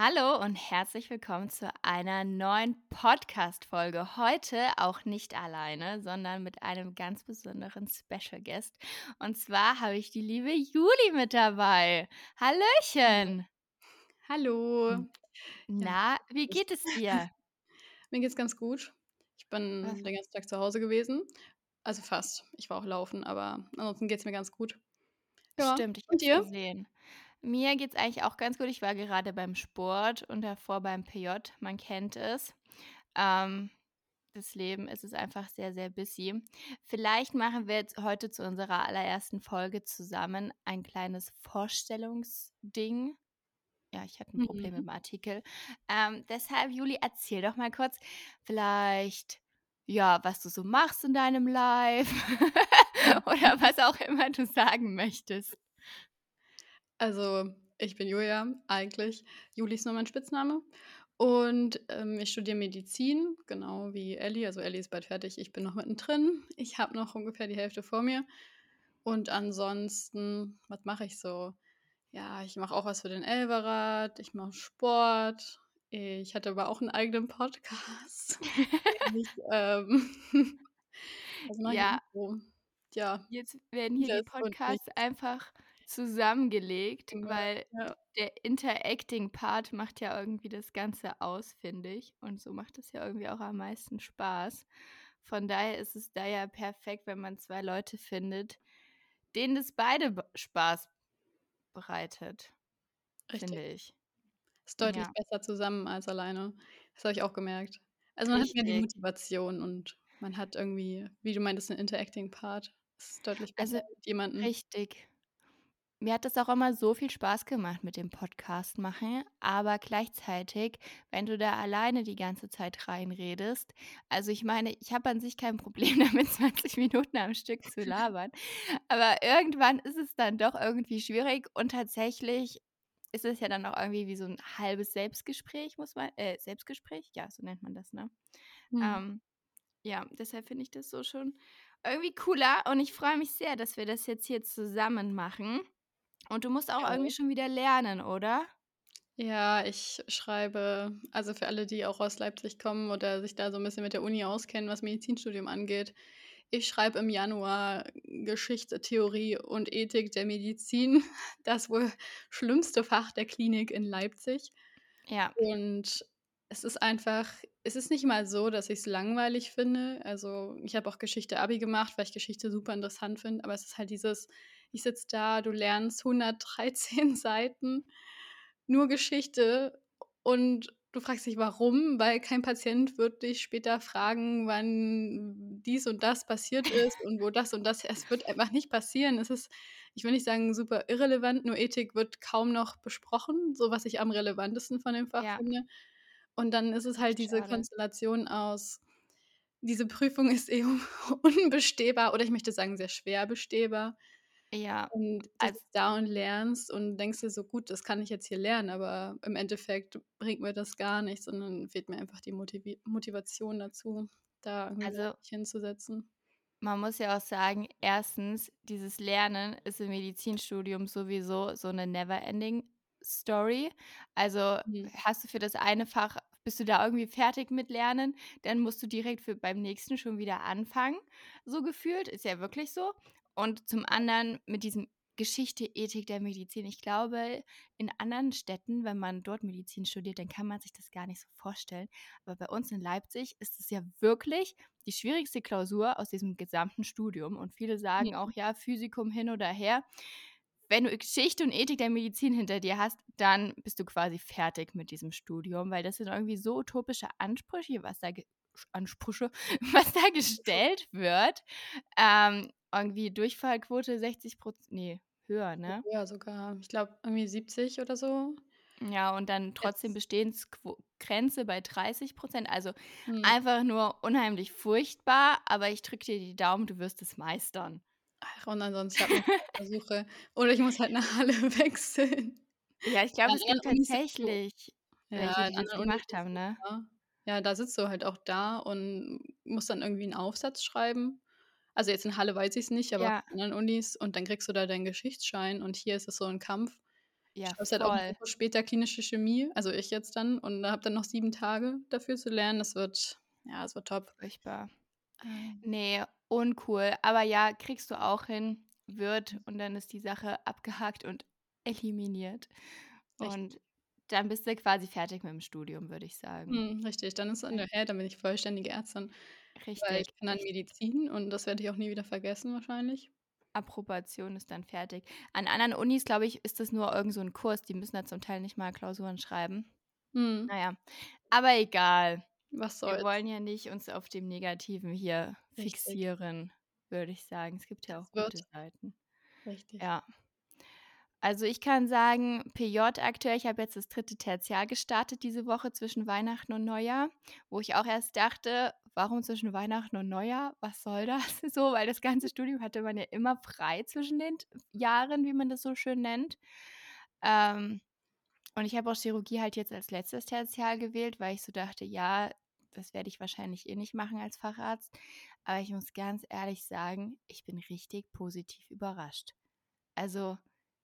Hallo und herzlich willkommen zu einer neuen Podcast-Folge. Heute auch nicht alleine, sondern mit einem ganz besonderen Special Guest. Und zwar habe ich die liebe Juli mit dabei. Hallöchen! Hallo. Na, wie geht es dir? mir geht's ganz gut. Ich Was bin den ganzen Tag zu Hause gewesen. Also fast. Ich war auch laufen, aber ansonsten geht's mir ganz gut. Ja, Stimmt, ich habe es gesehen. Mir geht's eigentlich auch ganz gut. Ich war gerade beim Sport und davor beim PJ. Man kennt es. Ähm, das Leben es ist einfach sehr, sehr busy. Vielleicht machen wir jetzt heute zu unserer allerersten Folge zusammen ein kleines Vorstellungsding. Ja, ich hatte 'n Problem mit Mhm. dem Artikel. Ähm, deshalb, Juli, erzähl doch mal kurz vielleicht, ja, was du so machst in deinem Life oder was auch immer du sagen möchtest. Also, ich bin Julia eigentlich. Juli ist nur mein Spitzname. Und, ähm, ich studiere Medizin, genau wie Elli. Also, Elli ist bald fertig, ich bin noch mittendrin. Ich habe noch ungefähr die Hälfte vor mir. Und ansonsten, was mache ich so? Ja, ich mache auch was für den Elferrat, ich mache Sport. Ich hatte aber auch 'n eigenen Podcast. Ich, ähm ich Ja. so? Ja, Jetzt werden hier die vieles und Podcasts einfach zusammengelegt, Genau, weil ja. der Interacting-Part macht ja irgendwie das Ganze aus, finde ich. Und so macht es ja irgendwie auch am meisten Spaß. Von daher ist es da ja perfekt, wenn man 2 Leute findet, denen das beide Spaß bereitet, Richtig. finde ich. Ist deutlich Ja. besser zusammen als alleine. Das habe ich auch gemerkt. Also, man hat mehr die Richtig. Motivation und man hat irgendwie, wie du meintest, 'n Interacting-Part. Ist deutlich besser Also mit jemandem. richtig. Mir hat das auch immer so viel Spaß gemacht mit dem Podcast machen, aber gleichzeitig, wenn du da alleine die ganze Zeit reinredest also, ich meine, ich habe an sich kein Problem damit, 20 Minuten am Stück zu labern, aber irgendwann ist es dann doch irgendwie schwierig und tatsächlich ist es ja dann auch irgendwie wie so 'n halbes Selbstgespräch, muss man äh, Selbstgespräch? Ja, so nennt man das, ne? Mhm. Ähm, ja, deshalb finde ich das so schon irgendwie cooler und ich freue mich sehr, dass wir das jetzt hier zusammen machen. Und du musst Ich auch irgendwie auch. schon wieder lernen, oder? Ja, ich schreibe also, für alle, die auch aus Leipzig kommen oder sich da so 'n bisschen mit der Uni auskennen, was Medizinstudium angeht. Ich schreibe im Januar Geschichte, Theorie und Ethik der Medizin, das wohl schlimmste Fach der Klinik in Leipzig. Ja. Und es ist einfach es ist nicht mal so, dass ich's langweilig finde. Also, ich habe auch Geschichte Abi gemacht, weil ich Geschichte super interessant finde, aber es ist halt dieses ich sitze da, du lernst 113 Seiten, nur Geschichte und du fragst dich: „Warum?“ Weil kein Patient wird dich später fragen, wann dies und das passiert ist und wo das und das es wird einfach nicht passieren. Es ist, ich will nicht sagen, super irrelevant, nur Ethik wird kaum noch besprochen, so was ich am relevantesten von dem Fach Ja. finde. Und dann ist es halt diese Schade. Konstellation aus diese Prüfung ist eh unbestehbar oder ich möchte sagen, sehr schwer bestehbar. Ja, Und du als da und lernst und denkst dir so: „Gut, das kann ich jetzt hier lernen“, aber im Endeffekt bringt mir das gar nichts, sondern fehlt mir einfach die Motivi Motivation dazu, da irgendwie Also hinzusetzen. man muss ja auch sagen, 1. dieses Lernen ist im Medizinstudium sowieso so 'ne never ending Story. Also, Mhm. hast du für das eine Fach bist du da irgendwie fertig mit Lernen, dann musst du direkt für beim nächsten schon wieder anfangen, so gefühlt, ist ja wirklich so. Und zum anderen mit diesem Geschichte, Ethik der Medizin. Ich glaube, in anderen Städten, wenn man dort Medizin studiert, dann kann man sich das gar nicht so vorstellen. Aber bei uns in Leipzig ist es ja wirklich die schwierigste Klausur aus diesem gesamten Studium und viele sagen auch: Mhm. „Ja, Physikum hin oder her.“ Wenn du Geschichte und Ethik der Medizin hinter dir hast, dann bist du quasi fertig mit diesem Studium, weil das sind irgendwie so utopische Ansprüche, was da Ansprüche, was da gestellt wird. Ähm, irgendwie Durchfallquote 60 %, ne, höher, ne? Höher sogar. Ich glaube irgendwie 70 oder so. Ja, und dann trotzdem Jetzt Bestehensquo Grenze bei 30 %. Also, Mhm. einfach nur unheimlich furchtbar, aber ich drücke dir die Daumen, du wirst es meistern. Ach, und ansonsten ich habe 2 Versuche oder ich muss halt nach Halle wechseln. Ja, ich Ja, glaube, es gibt so tatsächlich ja, welche, an die das gemacht haben, ne? ja. Ja, da sitzt du halt auch da und musst dann irgendwie 'n Aufsatz schreiben. Also, jetzt in Halle weiß ich's nicht, aber Ja. an anderen Unis und dann kriegst du da deinen Geschichtsschein und hier ist es so 'n Kampf. Ja, schreibst halt auch. Woche später klinische Chemie, also ich jetzt dann und habe dann noch 7 Tage dafür zu lernen. Das wird ja, das wird top. Furchtbar. Ähm. Ne, uncool. Aber ja, kriegst du auch hin, wird und dann ist die Sache abgehakt und eliminiert. Richtig. Und dann bist du quasi fertig mit'm Studium, würde ich sagen. Mhm, richtig, dann ist Ja. dann bin ich vollständige Ärztin, weil Richtig, ich kann dann. Medizin und das werde ich auch nie wieder vergessen wahrscheinlich. Approbation ist dann fertig. An anderen Unis, glaube ich, ist das nur irgend so 'n Kurs, die müssen da zum Teil nicht mal Klausuren schreiben. Mhm. Na ja, aber egal. Was Wir soll's. wollen ja nicht uns auf dem Negativen hier Richtig. fixieren, würde ich sagen. Es gibt ja Das auch gute wird Seiten. Richtig. Ja. Also, ich kann sagen, PJ aktuell ich habe jetzt das 3. Tertial gestartet diese Woche zwischen Weihnachten und Neujahr, wo ich auch erst dachte: „Warum zwischen Weihnachten und Neujahr? Was soll das?“ So, weil das ganze Studium hatte man ja immer frei zwischen den Jahren, wie man das so schön nennt. Ähm, und ich habe auch Chirurgie halt jetzt als letztes Tertial gewählt, weil ich so dachte: „Ja, das werde ich wahrscheinlich eh nicht machen als Facharzt.“ Aber ich muss ganz ehrlich sagen, ich bin richtig positiv überrascht. Also,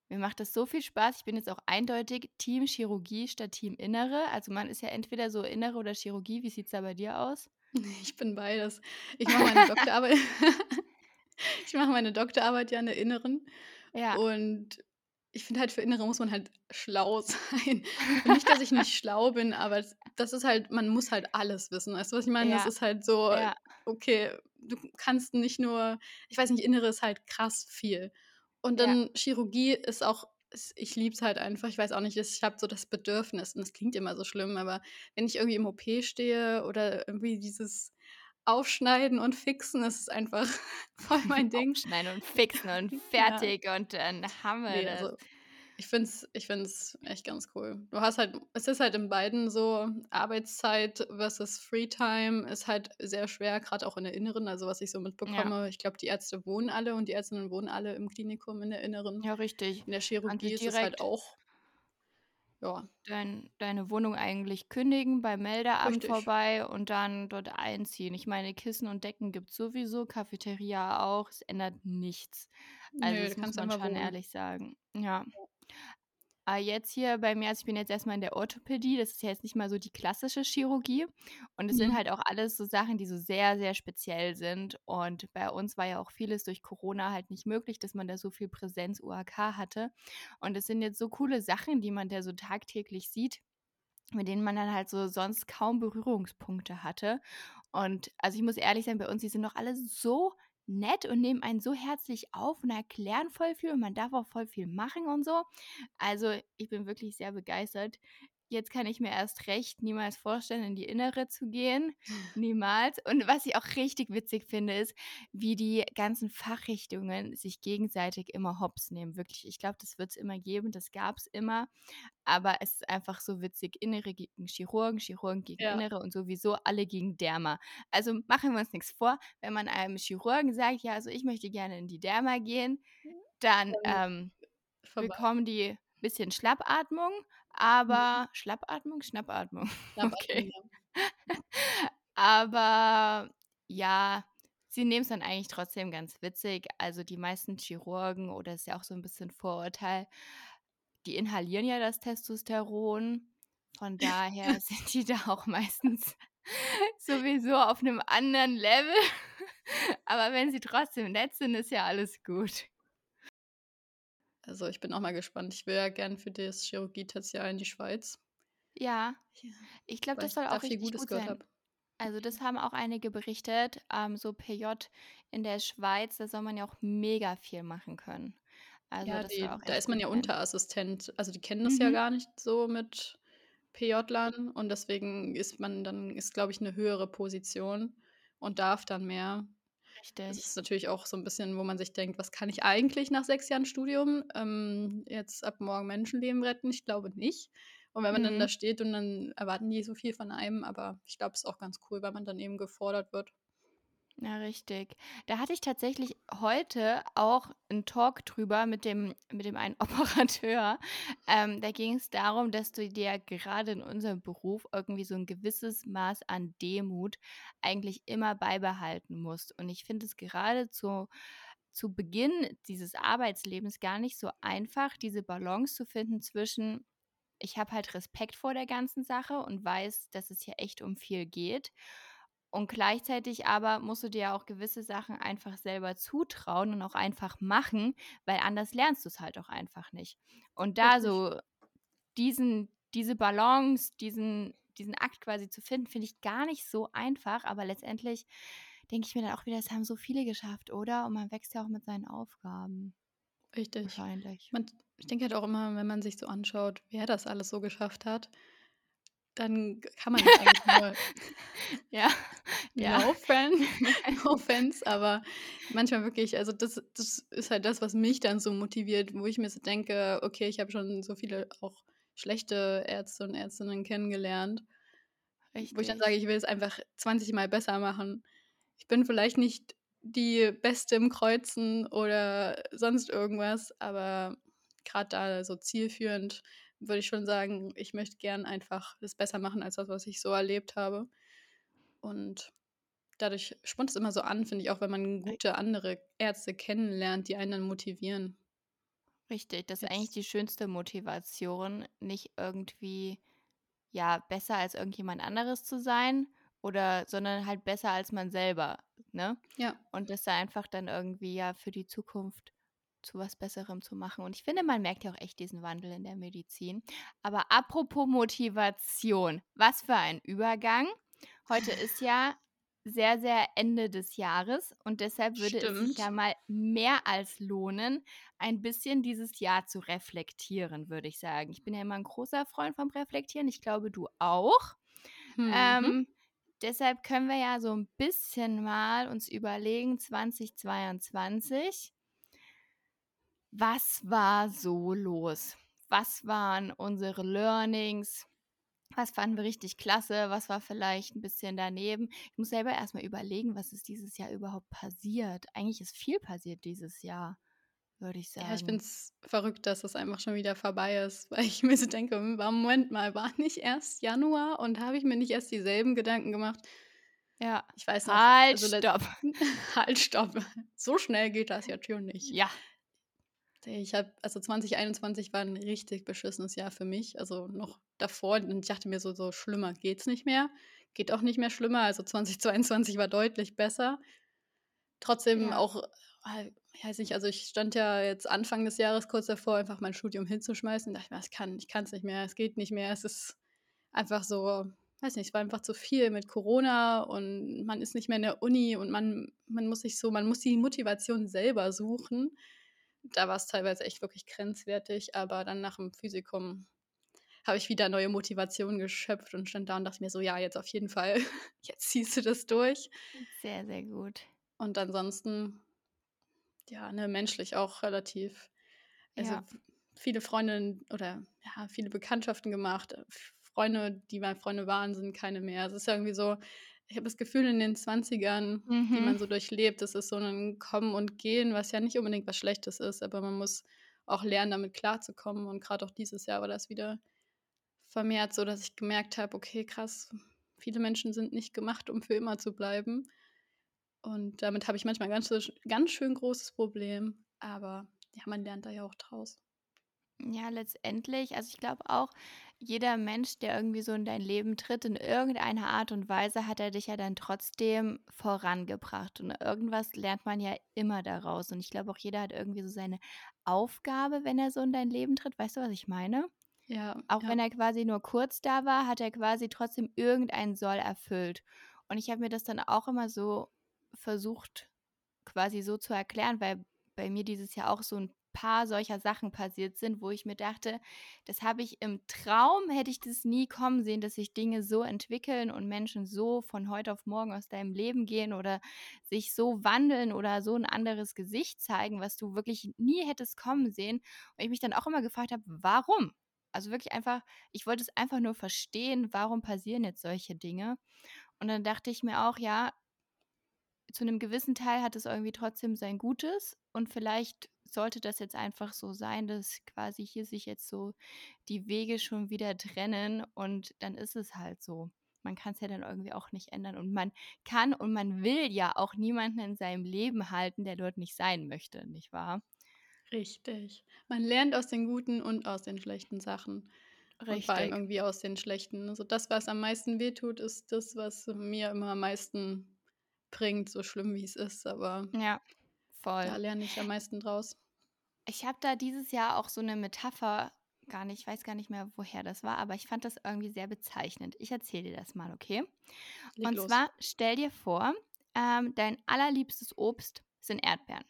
mir macht das so viel Spaß. Ich bin jetzt auch eindeutig Team Chirurgie statt Team Innere. Also, man ist ja entweder so Innere oder Chirurgie. Wie sieht's da bei dir aus? Ich bin beides. Ich mache meine Doktorarbeit ich mache meine Doktorarbeit ja in der Inneren Ja. und ich finde halt, für Innere muss man halt schlau sein. Und nicht, dass ich nicht schlau bin, aber das das ist halt man muss halt alles wissen. Weißt du, was ich meine? Das Ja, ist halt so, ja. okay, du kannst nicht nur ich weiß nicht, Innere ist halt krass viel. Und Ja. dann Chirurgie ist auch ich liebe es halt einfach. Ich weiß auch nicht, ich habe so das Bedürfnis und das klingt immer so schlimm, aber wenn ich irgendwie im OP stehe oder irgendwie dieses Aufschneiden und Fixen, das ist einfach voll mein Ding. Aufschneiden und fixen und Ja. fertig und dann haben wir Ne, das. also, ich finde es ich finde es echt ganz cool. Du hast halt es ist halt in beiden so Arbeitszeit versus Freetime ist halt sehr schwer, grad auch in der Inneren. Also, was ich so Ja. mitbekomme, ich glaube, die Ärzte wohnen alle und die Ärztinnen wohnen alle im Klinikum in der Inneren. Ja, richtig. In der Chirurgie ist es halt auch ja. dein deine Wohnung eigentlich kündigen, beim Meldeamt Richtig. vorbei und dann dort einziehen. Ich meine, Kissen und Decken gibt's sowieso, Cafeteria auch. Es ändert nichts. Also, Ne, das muss kannst man schon wohnen. ehrlich sagen. Ja. Ja. Ah, jetzt hier bei mir also, ich bin jetzt erst mal in der Orthopädie. Das ist ja jetzt nicht mal so die klassische Chirurgie. Und es sind Mhm. halt auch alles so Sachen, die so sehr, sehr speziell sind. Und bei uns war ja auch vieles durch Corona halt nicht möglich, dass man da so viel Präsenz-UHK hatte. Und es sind jetzt so coole Sachen, die man da so tagtäglich sieht, mit denen man dann halt so sonst kaum Berührungspunkte hatte. Und also, ich muss ehrlich sein, bei uns, die sind auch alle so nett und nehmen einen so herzlich auf und erklären voll viel und man darf auch voll viel machen und so. Also, ich bin wirklich sehr begeistert. Jetzt kann ich mir erst recht niemals vorstellen, in die Innere zu gehen. Niemals. Und was ich auch richtig witzig finde, ist, wie die ganzen Fachrichtungen sich gegenseitig immer Hops nehmen. Wirklich, ich glaube, das wird's immer geben, das gab's immer. Aber es ist einfach so witzig. Innere gegen Chirurgen, Chirurgen gegen Ja. Innere und sowieso alle gegen Derma. Also, machen wir uns nix vor, wenn man einem Chirurgen sagt: „Ja, also, ich möchte gerne in die Derma gehen“, dann, ähm, bekommen die bisschen Mhm. aber Schnappatmung? Schnappatmung, Schnappatmung, okay. ja. Aber ja, sie nehmen's dann eigentlich trotzdem ganz witzig. Also, die meisten Chirurgen oder ist ja auch so 'n bisschen Vorurteil, die inhalieren ja das Testosteron. Von daher sind die da auch meistens sowieso auf 'nem anderen Level. Aber wenn sie trotzdem nett sind, ist ja alles gut. Also, ich bin auch mal gespannt. Ich will ja gern für das Chirurgie-Tertial in die Schweiz. Ja, Ja, ich glaube, weil das soll auch viel richtig Gutes gut gehört sein. habe. Also, das haben auch einige berichtet, ähm, so PJ in der Schweiz, da soll man ja auch mega viel machen können. Also, Ja, die auch da ist man ja. Unterassistent. Also, die kennen das ja Mhm. gar nicht so mit PJlern und deswegen ist man dann ist, glaube ich, 'ne höhere Position und darf dann mehr. Das Richtig. ist natürlich auch so 'n bisschen, wo man sich denkt: „Was kann ich eigentlich nach 6 Jahren Studium? Ähm, jetzt ab morgen Menschenleben retten?“ Ich glaube nicht. Und wenn man dann Mhm. da steht und dann erwarten die so viel von einem, aber ich glaube, ist auch ganz cool, weil man dann eben gefordert wird. Ja, richtig. Da hatte ich tatsächlich heute auch 'n Talk drüber mit dem mit dem einen Operateur. Ähm, da ging's darum, dass du dir gerade in unserem Beruf irgendwie so 'n gewisses Maß an Demut eigentlich immer beibehalten musst. Und ich finde es gerade zu zu Beginn dieses Arbeitslebens gar nicht so einfach, diese Balance zu finden zwischen, ich habe halt Respekt vor der ganzen Sache und weiß, dass es hier echt um viel geht. Und gleichzeitig aber musst du dir auch gewisse Sachen einfach selber zutrauen und auch einfach machen, weil anders lernst du es halt auch einfach nicht. Und da so diesen, diese Balance, diesen, diesen Akt quasi zu finden, finde ich gar nicht so einfach. Aber letztendlich denke ich mir dann auch wieder, das haben so viele geschafft, oder? Und man wächst ja auch mit seinen Aufgaben. Richtig. Wahrscheinlich. Man, ich denke halt auch immer, wenn man sich so anschaut, wer das alles so geschafft hat, dann kann man das eigentlich nur. ja. ja. No, friend, no offense, aber manchmal wirklich, also das, das ist halt das, was mich dann so motiviert, wo ich mir so denke, okay, ich habe schon so viele auch schlechte Ärzte und Ärztinnen kennengelernt. Richtig. Wo ich dann sage, ich will es einfach 20 Mal besser machen. Ich bin vielleicht nicht die Beste im Kreuzen oder sonst irgendwas, aber gerade da so zielführend würde ich schon sagen, ich möchte gern einfach das besser machen als das, was ich so erlebt habe. Und dadurch spannt es immer so an, finde ich, auch wenn man gute andere Ärzte kennenlernt, die einen dann motivieren. Richtig, das ist eigentlich die schönste Motivation, nicht irgendwie ja besser als irgendjemand anderes zu sein oder sondern halt besser als man selber, ne? Ja. Und das da einfach dann irgendwie ja für die Zukunft zu was Besserem zu machen. Und ich finde, man merkt ja auch echt diesen Wandel in der Medizin. Aber apropos Motivation, was für ein Übergang. Heute ist ja sehr, sehr Ende des Jahres und deshalb würde Stimmt. es sich ja mal mehr als lohnen, ein bisschen dieses Jahr zu reflektieren, würde ich sagen. Ich bin ja immer ein großer Freund vom Reflektieren. Ich glaube, du auch. Mhm. Ähm, deshalb können wir ja so ein bisschen mal uns überlegen, 2022, was war so los? Was waren unsere Learnings? Was fanden wir richtig klasse? Was war vielleicht ein bisschen daneben? Ich muss selber erstmal überlegen, was ist dieses Jahr überhaupt passiert. Eigentlich ist viel passiert dieses Jahr, würde ich sagen. Ja, ich finde es verrückt, dass es einfach schon wieder vorbei ist, weil ich mir so denke, hm, Moment mal, war nicht erst Januar und habe ich mir nicht erst dieselben Gedanken gemacht? Ja. Ich weiß noch. Halt, also stopp. halt, stopp. So schnell geht das ja schon nicht. Ja, ich habe, also 2021 war ein richtig beschissenes Jahr für mich. Also noch davor. Und ich dachte mir so, so schlimmer geht's nicht mehr. Geht auch nicht mehr schlimmer. Also 2022 war deutlich besser. Trotzdem Ja. auch, äh, ich weiß nicht, also ich stand ja jetzt Anfang des Jahres kurz davor, einfach mein Studium hinzuschmeißen. Da dachte mir, ich kann, ich kann es nicht mehr, es geht nicht mehr. Es ist einfach so, weiß nicht, es war einfach zu viel mit Corona und man ist nicht mehr in der Uni und man, man muss sich so, man muss die Motivation selber suchen da war es teilweise echt wirklich grenzwertig, aber dann nach dem Physikum habe ich wieder neue Motivation geschöpft und stand da und dachte mir so, ja, jetzt auf jeden Fall, jetzt ziehst du das durch. Sehr, sehr gut. Und ansonsten, ja, ne, menschlich auch relativ, also Ja. viele Freunde oder ja, viele Bekanntschaften gemacht. Freunde, die meine Freunde waren, sind keine mehr. Es ist irgendwie so, ich habe das Gefühl, in den 20ern, die Mhm. man so durchlebt, das ist so ein Kommen und Gehen, was ja nicht unbedingt was Schlechtes ist, aber man muss auch lernen, damit klarzukommen. Und gerade auch dieses Jahr war das wieder vermehrt so, dass ich gemerkt habe, okay, krass, viele Menschen sind nicht gemacht, um für immer zu bleiben. Und damit habe ich manchmal ein ganz, ganz schön großes Problem. Aber ja, man lernt da ja auch draus. Ja, letztendlich, also ich glaube auch, jeder Mensch, der irgendwie so in dein Leben tritt, in irgendeiner Art und Weise, hat er dich ja dann trotzdem vorangebracht. Und irgendwas lernt man ja immer daraus. Und ich glaube auch, jeder hat irgendwie so seine Aufgabe, wenn er so in dein Leben tritt. Weißt du, was ich meine? Ja. Auch ja. wenn er quasi nur kurz da war, hat er quasi trotzdem irgendeinen Soll erfüllt. Und ich habe mir das dann auch immer so versucht, quasi so zu erklären, weil bei mir dieses Jahr auch so ein paar solcher Sachen passiert sind, wo ich mir dachte, das habe ich im Traum, hätte ich das nie kommen sehen, dass sich Dinge so entwickeln und Menschen so von heute auf morgen aus deinem Leben gehen oder sich so wandeln oder so ein anderes Gesicht zeigen, was du wirklich nie hättest kommen sehen. Und ich mich dann auch immer gefragt habe, warum? Also wirklich einfach, ich wollte es einfach nur verstehen, warum passieren jetzt solche Dinge. Und dann dachte ich mir auch, ja, zu einem gewissen Teil hat es irgendwie trotzdem sein Gutes und vielleicht sollte das jetzt einfach so sein, dass quasi hier sich jetzt so die Wege schon wieder trennen und dann ist es halt so. man kann es ja dann irgendwie auch nicht ändern. Und man kann und man will ja auch niemanden in seinem Leben halten, der dort nicht sein möchte, nicht wahr? Richtig. Man lernt aus den guten und aus den schlechten Sachen. Und vor allem Richtig. irgendwie aus den schlechten. Also das, was am meisten wehtut, ist das, was mir immer am meisten bringt, so schlimm wie es ist. Aber Ja, da voll. lerne ich am meisten draus. Ich habe da dieses Jahr auch so eine Metapher gar nicht ich weiß gar nicht mehr, woher das war, aber ich fand das irgendwie sehr bezeichnend. Ich erzähle dir das mal, okay? Leg Und los. zwar stell dir vor, ähm, dein allerliebstes Obst sind Erdbeeren.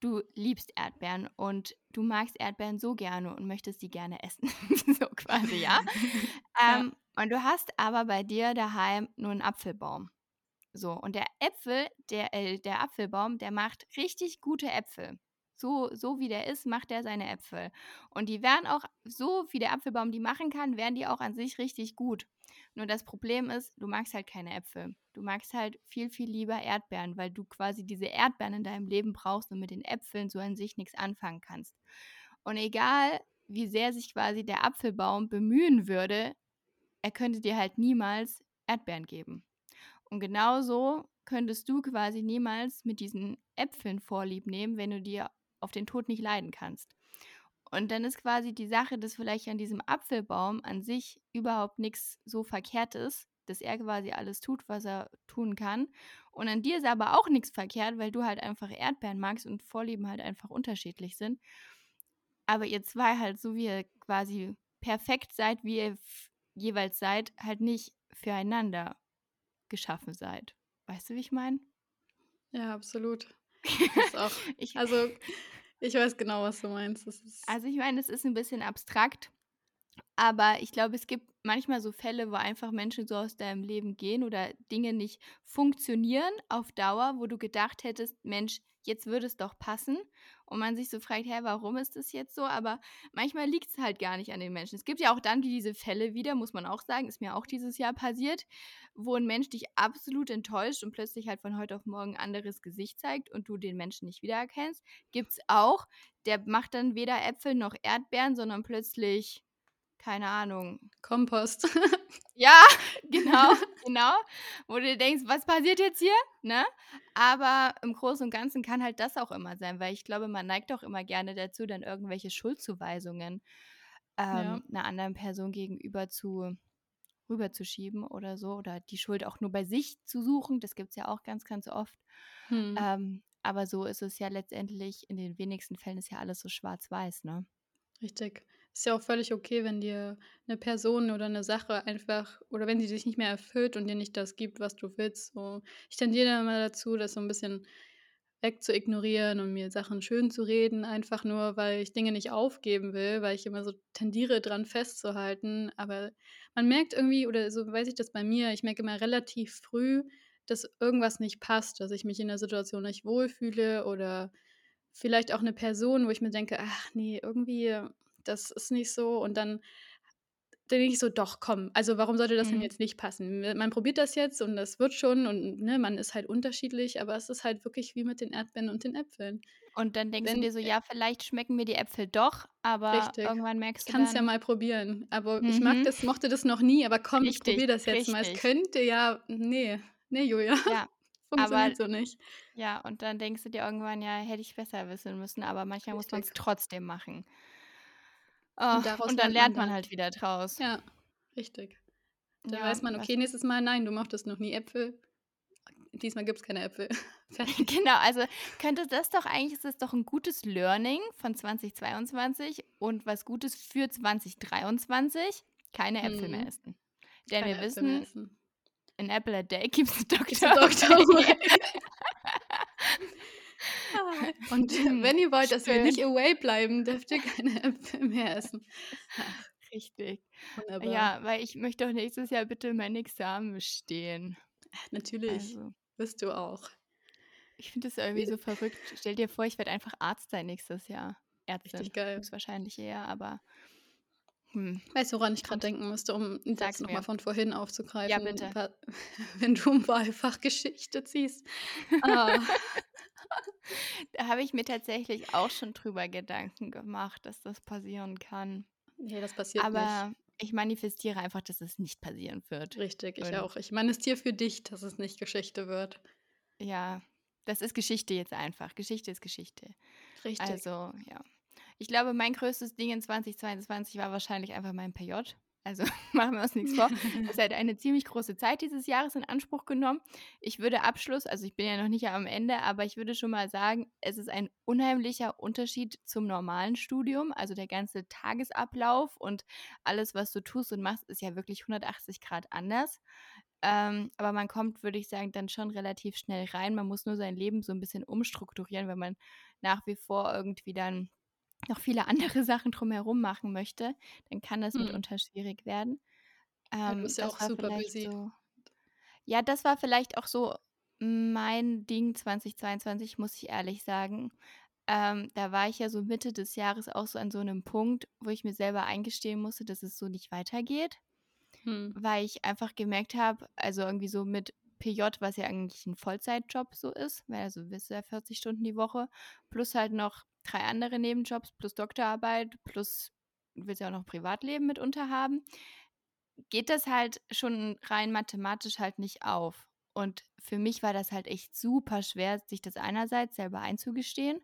Du liebst Erdbeeren und du magst Erdbeeren so gerne und möchtest die gerne essen, so quasi, ja? Ja, Ähm, und du hast aber bei dir daheim nur 'n Apfelbaum. So, und der Äpfel der äh, der Apfelbaum, der macht richtig gute Äpfel. So so wie der ist, macht der seine Äpfel. Und die wären auch so wie der Apfelbaum die machen kann, wären die auch an sich richtig gut. Nur das Problem ist, du magst halt keine Äpfel. Du magst halt viel, viel lieber Erdbeeren, weil du quasi diese Erdbeeren in deinem Leben brauchst und mit den Äpfeln so an sich nix anfangen kannst. Und egal, wie sehr sich quasi der Apfelbaum bemühen würde, er könnte dir halt niemals Erdbeeren geben. Und genauso könntest du quasi niemals mit diesen Äpfeln Vorlieb nehmen, wenn du dir auf den Tod nicht leiden kannst. Und dann ist quasi die Sache, dass vielleicht an diesem Apfelbaum an sich überhaupt nichts so verkehrt ist, dass er quasi alles tut, was er tun kann. Und an dir ist aber auch nichts verkehrt, weil du halt einfach Erdbeeren magst und Vorlieben halt einfach unterschiedlich sind. Aber ihr zwei halt, so wie ihr quasi perfekt seid, wie ihr jeweils seid, halt nicht füreinander geschaffen seid. Weißt du, wie ich meine? ja, absolut. Auch Ich also, ich weiß genau, was du meinst. Also, ich meine, es ist ein bisschen abstrakt, aber ich glaube, es gibt manchmal so Fälle, wo einfach Menschen so aus deinem Leben gehen oder Dinge nicht funktionieren auf Dauer, wo du gedacht hättest: „Mensch, jetzt würde es doch passen.“ Und man sich so fragt: „Hä, warum ist das jetzt so?“ Aber manchmal liegt es halt gar nicht an den Menschen. Es gibt ja auch dann diese Fälle wieder, muss man auch sagen, ist mir auch dieses Jahr passiert, wo ein Mensch dich absolut enttäuscht und plötzlich halt von heute auf morgen 'n anderes Gesicht zeigt und du den Menschen nicht wiedererkennst. Gibt's auch. Der macht dann weder Äpfel noch Erdbeeren, sondern plötzlich keine Ahnung. Kompost. Ja, genau, genau, wo du denkst: „Was passiert jetzt hier?“, ne? Aber im Großen und Ganzen kann halt das auch immer sein, weil ich glaube, man neigt auch immer gerne dazu, dann irgendwelche Schuldzuweisungen, Ja. ähm, 'ner anderen Person gegenüber zu rüberzuschieben oder so oder die Schuld auch nur bei sich zu suchen. Das gibt's ja auch ganz, ganz oft. Mhm. Ähm, aber so ist es ja letztendlich in den wenigsten Fällen ist ja alles so schwarz-weiß, ne? Richtig. Ist ja auch völlig okay, wenn dir eine Person oder eine Sache einfach oder wenn sie dich nicht mehr erfüllt und dir nicht das gibt, was du willst, so. Ich tendiere immer dazu, das so ein bisschen wegzuignorieren und mir Sachen schön zu reden, einfach nur, weil ich Dinge nicht aufgeben will, weil ich immer so tendiere, dran festzuhalten. Aber man merkt irgendwie oder so weiß ich das bei mir, ich merke immer relativ früh, dass irgendwas nicht passt, dass ich mich in der Situation nicht wohlfühle oder vielleicht auch eine Person, wo ich mir denke: „Ach ne, irgendwie das ist nicht so.“ Und dann denke ich so: „Doch, komm, also warum sollte das denn Mhm. jetzt nicht passen?“ M man probiert das jetzt und das wird schon und, ne, man ist halt unterschiedlich, aber es ist halt wirklich wie mit den Erdbeeren und den Äpfeln. Und dann denkst du Wenn dir so: „Ja, vielleicht schmecken mir die Äpfel doch“, aber richtig. irgendwann Ich merkst du kann's ja dann mal probieren, aber ich mag mhm, das mochte das noch nie, aber komm, ich richtig, probiere das jetzt mal. Es richtig. könnte ja ne, ne, Julia, Ja, aber funktioniert so nicht. ja, und dann denkst du dir irgendwann: „Ja, hätte ich besser wissen müssen“, aber manchmal muss man's Richtig. trotzdem machen. Oh, Und daraus und dann lernt man dann. halt wieder draus. Ja, richtig. Dann Ja, weiß man: „Okay, nächstes Mal nein, du mochtest noch nie Äpfel. Diesmal gibt's keine Äpfel.“ Fertig. genau, also könnte das doch eigentlich ist das doch 'n gutes Learning von 2022 und was Gutes für 2023: keine Äpfel mehr Mhm. essen. Denn Keine wir Äpfel mehr wissen, an apple a day keeps the Gibt's 'n und wenn ihr wollt, dass wir nicht schön. away bleiben, dürft ihr keine Äpfel mehr essen. Richtig. wunderbar. Ja, weil ich möchte doch nächstes Jahr bitte mein Examen bestehen. Natürlich, Also, wirst du auch. ich finde das irgendwie so verrückt. Stell dir vor, ich werde einfach Arzt sein nächstes Jahr. Richtig Ärztin, geil. höchstwahrscheinlich eher, aber, hm, Weißt du, woran ich kommt denken musste, um 'n Satz sag's noch mal mir. von vorhin Ja, aufzugreifen, bitte. wa wenn du um Wahlfach Geschichte ziehst. Ah, Da habe ich mir tatsächlich auch schon drüber Gedanken gemacht, dass das passieren kann. ne, das passiert nicht. Aber ich manifestiere einfach, dass es nicht passieren wird. Richtig, ich Und auch. Ich manifestiere für dich, dass es nicht Geschichte wird. ja, das ist Geschichte jetzt einfach. Geschichte ist Geschichte. Richtig. Also, ja. Ich glaube, mein größtes Ding in 2022 war wahrscheinlich einfach mein PJ. Also, machen wir uns nichts vor. Das hat eine ziemlich große Zeit dieses Jahres in Anspruch genommen. Ich würde Abschluss also, ich bin ja noch nicht am Ende, aber ich würde schon mal sagen, es ist ein unheimlicher Unterschied zum normalen Studium. Also, der ganze Tagesablauf und alles, was du tust und machst, ist ja wirklich 180 Grad anders. Ähm, aber man kommt, würde ich sagen, dann schon relativ schnell rein. Man muss nur sein Leben so ein bisschen umstrukturieren, wenn man nach wie vor irgendwie dann noch viele andere Sachen drumherum machen möchte, dann kann das Mhm. mitunter schwierig werden. Ja, du Ähm, bist ja das auch super busy. so ja, das war vielleicht auch so mein Ding 2022, muss ich ehrlich sagen. Ähm, da war ich ja so Mitte des Jahres auch so an so einem Punkt, wo ich mir selber eingestehen musste, dass es so nicht weitergeht. Mhm. Weil ich einfach gemerkt habe also, irgendwie so mit PJ, was ja eigentlich ein Vollzeitjob so ist, weil also bist du ja 40 Stunden die Woche, plus halt noch 3 andere Nebenjobs, plus Doktorarbeit, plus du willst ja auch noch Privatleben mitunter haben, geht das halt schon rein mathematisch halt nicht auf. Und für mich war das halt echt super schwer, sich das einerseits selber einzugestehen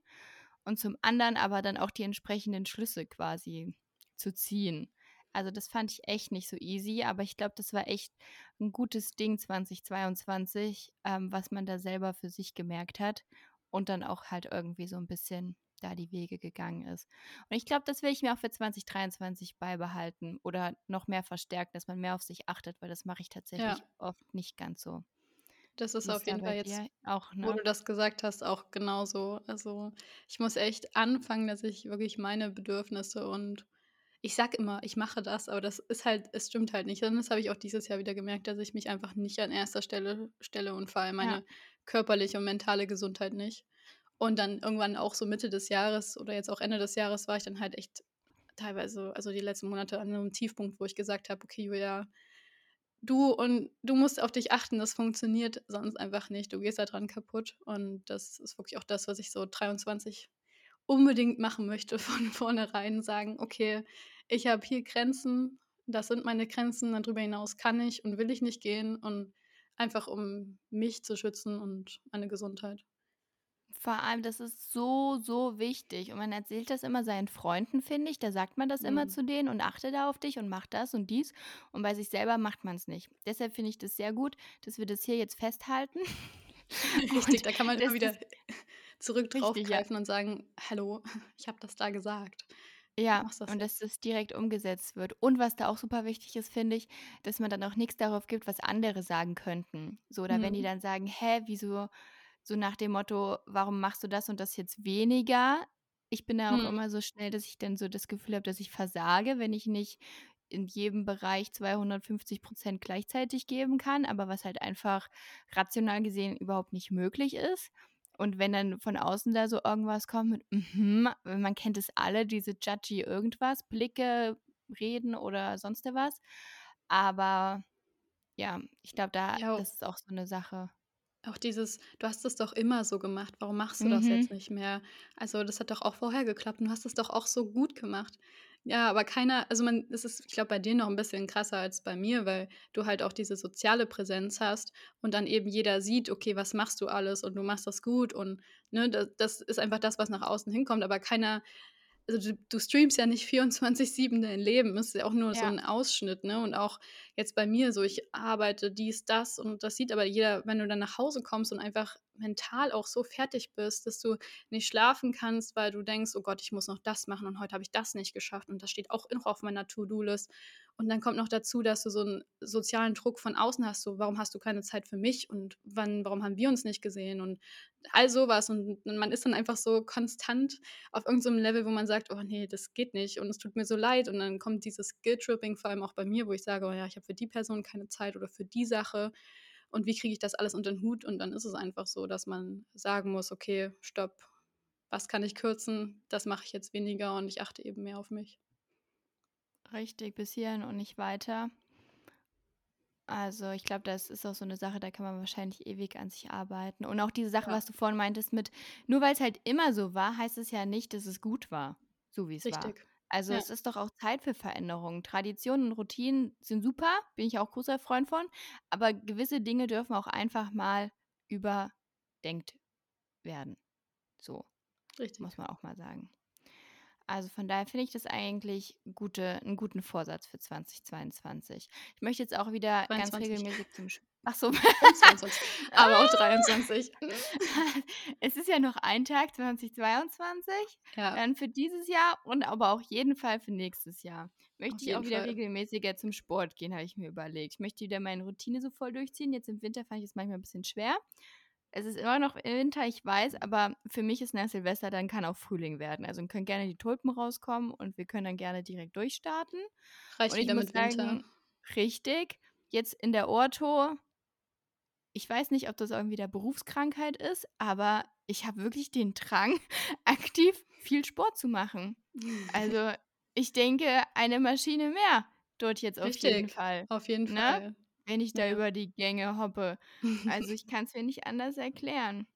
und zum anderen aber dann auch die entsprechenden Schlüsse quasi zu ziehen. Also, das fand ich echt nicht so easy, aber ich glaube, das war echt ein gutes Ding 2022, ähm, was man da selber für sich gemerkt hat und dann auch halt irgendwie so ein bisschen da die Wege gegangen ist. Und ich glaube, das will ich mir auch für 2023 beibehalten oder noch mehr verstärken, dass man mehr auf sich achtet, weil das mache ich tatsächlich Ja, oft nicht ganz so. das ist auf jeden Fall jetzt, auch, wo ne? du das gesagt hast, auch genauso. Also, ich muss echt anfangen, dass ich wirklich meine Bedürfnisse und ich sage immer, ich mache das, aber das ist halt es stimmt halt nicht. Und das habe ich auch dieses Jahr wieder gemerkt, dass ich mich einfach nicht an erster Stelle stelle und vor allem Ja, meine körperliche und mentale Gesundheit nicht. Und dann irgendwann auch so Mitte des Jahres oder jetzt auch Ende des Jahres war ich dann halt echt teilweise also, die letzten Monate an 'nem Tiefpunkt, wo ich gesagt habe: „Okay, Julia, du und du musst auf dich achten, das funktioniert sonst einfach nicht. Du gehst da dran kaputt.“ Und das ist wirklich auch das, was ich so 23 unbedingt machen möchte von vornherein, sagen: „Okay, ich habe hier Grenzen, das sind meine Grenzen, darüber hinaus kann ich und will ich nicht gehen“ und einfach um mich zu schützen und meine Gesundheit. Vor allem, das ist so, so wichtig und man erzählt das immer seinen Freunden, finde ich. Da sagt man das immer Mhm. zu denen und achte da auf dich und mach das und dies und bei sich selber macht man es nicht. Deshalb finde ich das sehr gut, dass wir das hier jetzt festhalten Richtig, und da kann man immer wieder zurück richtig, ja. draufgreifen und sagen: „Hallo, ich habe das da gesagt. Ja, und dass jetzt.“ das direkt umgesetzt wird. Und was da auch super wichtig ist, finde ich, dass man dann auch nichts darauf gibt, was andere sagen könnten. So, oder wenn die Mhm. dann sagen: „Hä, wieso?“ So nach dem Motto: „Warum machst du das und das jetzt weniger?“ Ich bin da auch Mhm. immer so schnell, dass ich dann so das Gefühl habe, dass ich versage, wenn ich nicht in jedem Bereich 250% gleichzeitig geben kann, aber was halt einfach rational gesehen überhaupt nicht möglich ist. Und wenn dann von außen da so irgendwas kommt mit „Mhm“, man kennt es alle, diese judgy irgendwas, Blicke, Reden oder sonst was. Aber ja, ich glaube, da Ja, das ist auch so 'ne Sache. Auch dieses: „Du hast es doch immer so gemacht, warum machst du das Mhm. jetzt nicht mehr? Also, das hat doch auch vorher geklappt und du hast es doch auch so gut gemacht.“ Ja, aber keiner also, man es ist, ich glaube, bei dir noch 'n bisschen krasser als bei mir, weil du halt auch diese soziale Präsenz hast und dann eben jeder sieht: „Okay, was machst du alles und du machst das gut“ und, ne, da das ist einfach das, was nach außen hinkommt, aber keiner also, du du streamst ja nicht 24/7 dein Leben. Es ist ja auch nur so Ja, 'n Ausschnitt, ne? Und auch jetzt bei mir so, ich arbeite dies, das und das sieht aber jeder, wenn du dann nach Hause kommst und einfach mental auch so fertig bist, dass du nicht schlafen kannst, weil du denkst: „Oh Gott, ich muss noch das machen und heute habe ich das nicht geschafft und das steht auch noch auf meiner To-do-List.“ Und dann kommt noch dazu, dass du so 'n sozialen Druck von außen hast, so: „Warum hast du keine Zeit für mich und wann warum haben wir uns nicht gesehen?“ Und all so was. Und man ist dann einfach so konstant auf irgend so Level, wo man sagt: „Oh ne, das geht nicht und es tut mir so leid.“ Und dann kommt dieses Guilt-Tripping, vor allem auch bei mir, wo ich sage: „Oh ja, ich habe für die Person keine Zeit oder für die Sache und wie kriege ich das alles unter 'n Hut?“ Und dann ist es einfach so, dass man sagen muss: „Okay, stopp. Was kann ich kürzen? Das mache ich jetzt weniger und ich achte eben mehr auf mich.“ richtig, bis hierhin und nicht weiter. Also, ich glaube, das ist auch so 'ne Sache, da kann man wahrscheinlich ewig an sich arbeiten. Und auch diese Sache, Ja, was du vorhin meintest mit nur weil's halt immer so war, heißt es ja nicht, dass es gut war, so wie's war. richtig. Also, Ja. es ist doch auch Zeit für Veränderungen. Traditionen und Routinen sind super, bin ich auch großer Freund von, aber gewisse Dinge dürfen auch einfach mal überdenkt werden. So, muss Richtig. man auch mal sagen. Also, von daher finde ich das eigentlich gute 'n guten Vorsatz für 2022. Ich möchte jetzt auch wieder ganz 23. regelmäßig zum Sch ach so. Und 22, aber auch 23. Es ist ja noch ein Tag, 2022, Ja. dann für dieses Jahr und aber auch jeden Fall für nächstes Jahr. Auf Möchte ich auch wieder Fall. regelmäßiger zum Sport gehen, habe ich mir überlegt. Ich möchte wieder meine Routine so voll durchziehen. Jetzt im Winter fand ich es manchmal 'n bisschen schwer. Es ist immer noch Winter, ich weiß, aber für mich ist nach Silvester dann kann auch Frühling werden. Also, können gerne die Tulpen rauskommen und wir können dann gerne direkt durchstarten. Reicht ich wieder mit Winter. sagen richtig, jetzt in der Ortho ich weiß nicht, ob das irgendwie der Berufskrankheit ist, aber ich habe wirklich den Drang, aktiv viel Sport zu machen. Also, ich denke, eine Maschine mehr dort jetzt auf jeden Richtig, Fall, auf jeden ne, Fall. wenn ich da Ja. über die Gänge hoppe. Also, ich kann's mir nicht anders erklären.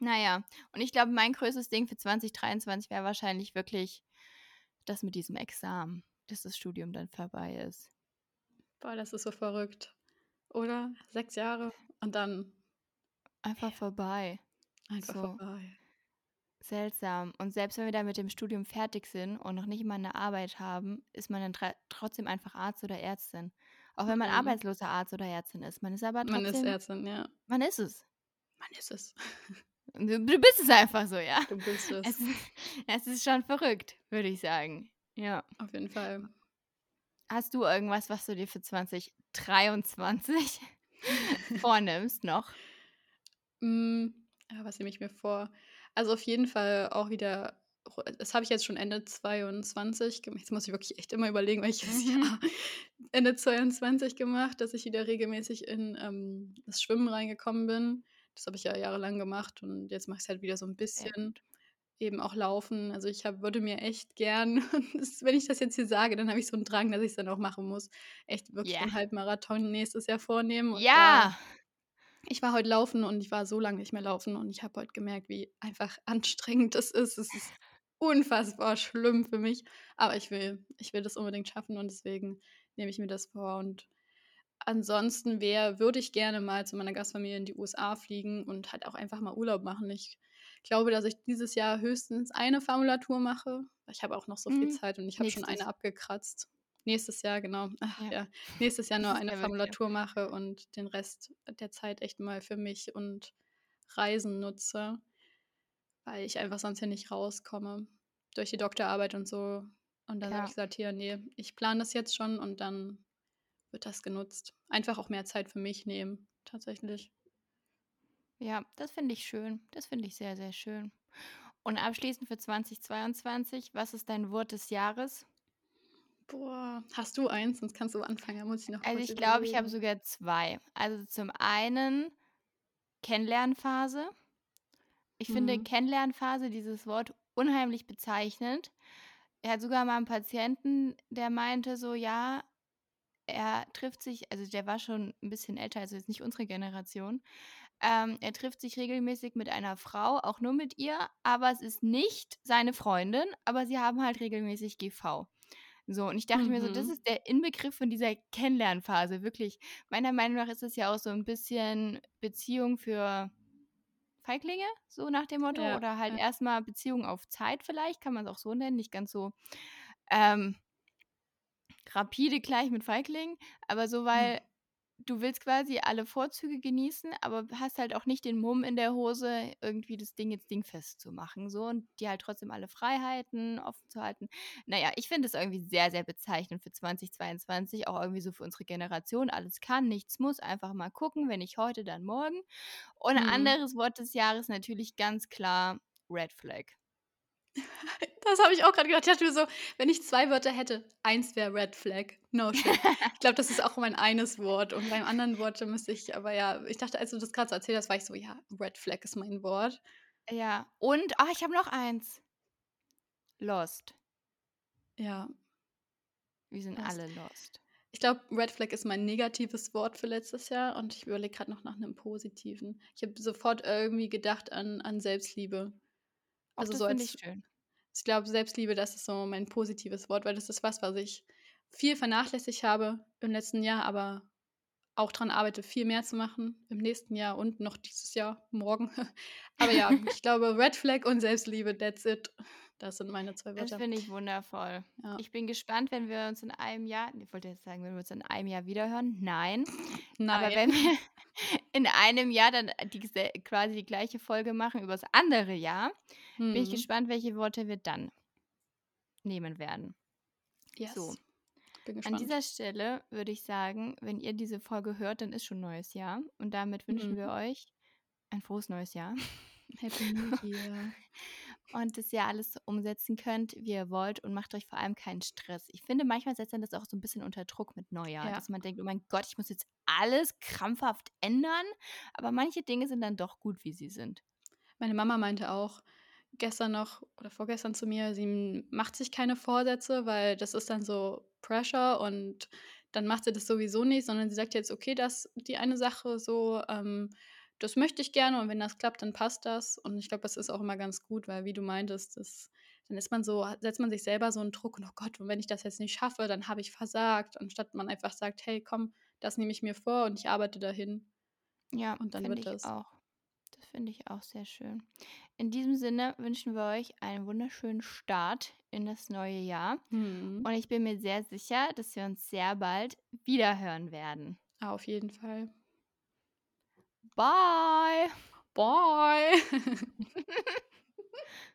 Na ja, und ich glaube, mein größtes Ding für 2023 wäre wahrscheinlich wirklich das mit diesem Examen, dass das Studium dann vorbei ist. Boah, das ist so verrückt, oder? 6 Jahre und dann Einfach vorbei. einfach So. vorbei. Seltsam. Und selbst wenn wir dann mit dem Studium fertig sind und noch nicht mal 'ne Arbeit haben, ist man dann trotzdem einfach Arzt oder Ärztin. Auch wenn man Mhm. arbeitsloser Arzt oder Ärztin ist. Man ist aber Man ist trotzdem Ärztin, ja. man ist es. Man ist es. Du du bist es einfach so, ja. Du bist es. Es ist es ist schon verrückt, würde ich sagen. Ja. Auf jeden Fall. Hast du irgendwas, was du dir für 2023 vornimmst noch? Ja, was nehme ich mir vor? Also, auf jeden Fall auch wieder das habe ich jetzt schon Ende 22 gem jetzt muss ich wirklich echt immer überlegen, welches Mhm. Jahr. Ende 22 gemacht, dass ich wieder regelmäßig in, ähm, das Schwimmen reingekommen bin. Das habe ich ja jahrelang gemacht und jetzt mache ich's halt wieder so 'n Sehr bisschen. gut. Eben auch Laufen. Also, ich habe würde mir echt gern das wenn ich das jetzt hier sage, dann habe ich so 'n Drang, dass ich's dann auch machen muss. Echt wirklich so Ja. 'n Halbmarathon nächstes Jahr vornehmen und da Ja. ich war heute laufen und ich war so lang nicht mehr laufen und ich habe heute gemerkt, wie einfach anstrengend das ist. Es ist unfassbar schlimm für mich, aber ich will ich will das unbedingt schaffen und deswegen nehme ich mir das vor. Und ansonsten wäre würde ich gerne mal zu meiner Gastfamilie in die USA fliegen und halt auch einfach mal Urlaub machen. Ich glaube, dass ich dieses Jahr höchstens eine Formulatur mache. Ich habe auch noch so viel Mhm. Zeit und ich habe schon eine abgekratzt. Nächstes Jahr, genau. Ach Ja. ja, nächstes Jahr nur eine. Formulatur mache und den Rest der Zeit echt mal für mich und Reisen nutze, weil ich einfach sonst hier nicht rauskomme durch die Doktorarbeit und so. Und dann habe ich Ja. gesagt: „Hier, ne, ich plane das jetzt schon und dann wird das genutzt.“ Einfach auch mehr Zeit für mich nehmen, tatsächlich. Ja, das finde ich schön. Das finde ich sehr, sehr schön. Und abschließend für 2022, was ist dein Wort des Jahres? Boah, hast du eins? Sonst kannst du anfangen, da muss ich noch Also, ich glaube, ich habe sogar 2. Also, zum einen Kennenlernphase. Ich finde Mhm. Kennenlernphase, dieses Wort unheimlich bezeichnend. Er hat sogar mal 'n Patienten, der meinte so, ja, er trifft sich also, der war schon 'n bisschen älter, also, jetzt nicht unsere Generation. Ähm, er trifft sich regelmäßig mit einer Frau, auch nur mit ihr, aber es ist nicht seine Freundin, aber sie haben halt regelmäßig GV. So, und ich dachte mir so, das Mhm. ist der Inbegriff von dieser Kennenlernphase, wirklich. Meiner Meinung nach ist es ja auch so 'n bisschen Beziehung für Feiglinge, so nach dem Motto, Ja, oder halt ja. erst mal Beziehung auf Zeit vielleicht, kann man's auch so nennen, nicht ganz so, ähm rapide gleich mit Feigling, aber so, weil du willst quasi alle Vorzüge genießen, aber hast halt auch nicht den Mumm in der Hose, irgendwie das Ding jetzt dingfest zu machen, so und dir halt trotzdem alle Freiheiten offen zu halten. Na ja, ich finde es irgendwie sehr, sehr bezeichnend für 2022, auch irgendwie so für unsere Generation. Alles kann, nichts muss, einfach mal gucken, wenn nicht heute, dann morgen. Und Mhm. anderes Wort des Jahres natürlich ganz klar Red Flag. Das habe ich auch grad gedacht. Ich dachte mir so, wenn ich 2 Wörter hätte, eins wäre Red Flag, no shit. Ich glaube, das ist auch mein eines Wort und beim anderen Wort, da müsste ich aber ja ich dachte, als du das grad so erzählt hast, war ich so: „Ja, Red Flag ist mein Wort.“ Ja, und ah, ich habe noch eins. Lost. Ja. Wir sind Lost. alle lost. Ich glaube, Red Flag ist mein negatives Wort für letztes Jahr und ich überlege grad noch nach 'nem positiven. Ich habe sofort irgendwie gedacht an an Selbstliebe. Also, das so finde ich als schön. Ich glaube, Selbstliebe, das ist so mein positives Wort, weil das ist was, was ich viel vernachlässigt habe im letzten Jahr, aber auch dran arbeite, viel mehr zu machen im nächsten Jahr und noch dieses Jahr, morgen. Aber ja, ich glaube, Red Flag und Selbstliebe, that's it. Das sind meine zwei Das Wörter. finde ich wundervoll. Ja. Ich bin gespannt, wenn wir uns in einem Jahr ich wollte jetzt sagen, wenn wir uns in einem Jahr wiederhören. Nein. Aber Nein. wenn wir in einem Jahr dann die gse quasi die gleiche Folge machen übers andere Jahr, bin ich Mhm. gespannt, welche Worte wir dann nehmen werden. Yes. So. An dieser Stelle würde ich sagen, wenn ihr diese Folge hört, dann ist schon neues Jahr. Und damit wünschen wir Mhm. euch ein frohes neues Jahr. Happy New Year. Und dass ihr alles umsetzen könnt, wie ihr wollt und macht euch vor allem keinen Stress. Ich finde, manchmal setzt dann das auch so ein bisschen unter Druck mit Neujahr, Ja. dass man denkt: „Oh mein Gott, ich muss jetzt alles krampfhaft ändern.“ Aber manche Dinge sind dann doch gut, wie sie sind. Meine Mama meinte auch gestern noch oder vorgestern zu mir, sie macht sich keine Vorsätze, weil das ist dann so Pressure und dann macht sie das sowieso nicht, sondern sie sagt jetzt: „Okay, das die eine Sache so, ähm, das möchte ich gerne und wenn das klappt, dann passt das.“ Und ich glaube, das ist auch immer ganz gut, weil wie du meintest, das dann ist man so setzt man sich selber so 'n Druck und: „Oh Gott, und wenn ich das jetzt nicht schaffe, dann habe ich versagt“, anstatt man einfach sagt: „Hey, komm, das nehme ich mir vor und ich arbeite dahin.“ Ja, Und dann wird ich das. auch. Das finde ich auch sehr schön. In diesem Sinne wünschen wir euch einen wunderschönen Start in das neue Jahr. Mhm. Und ich bin mir sehr sicher, dass wir uns sehr bald wiederhören werden. Auf jeden Fall. Bye. Bye.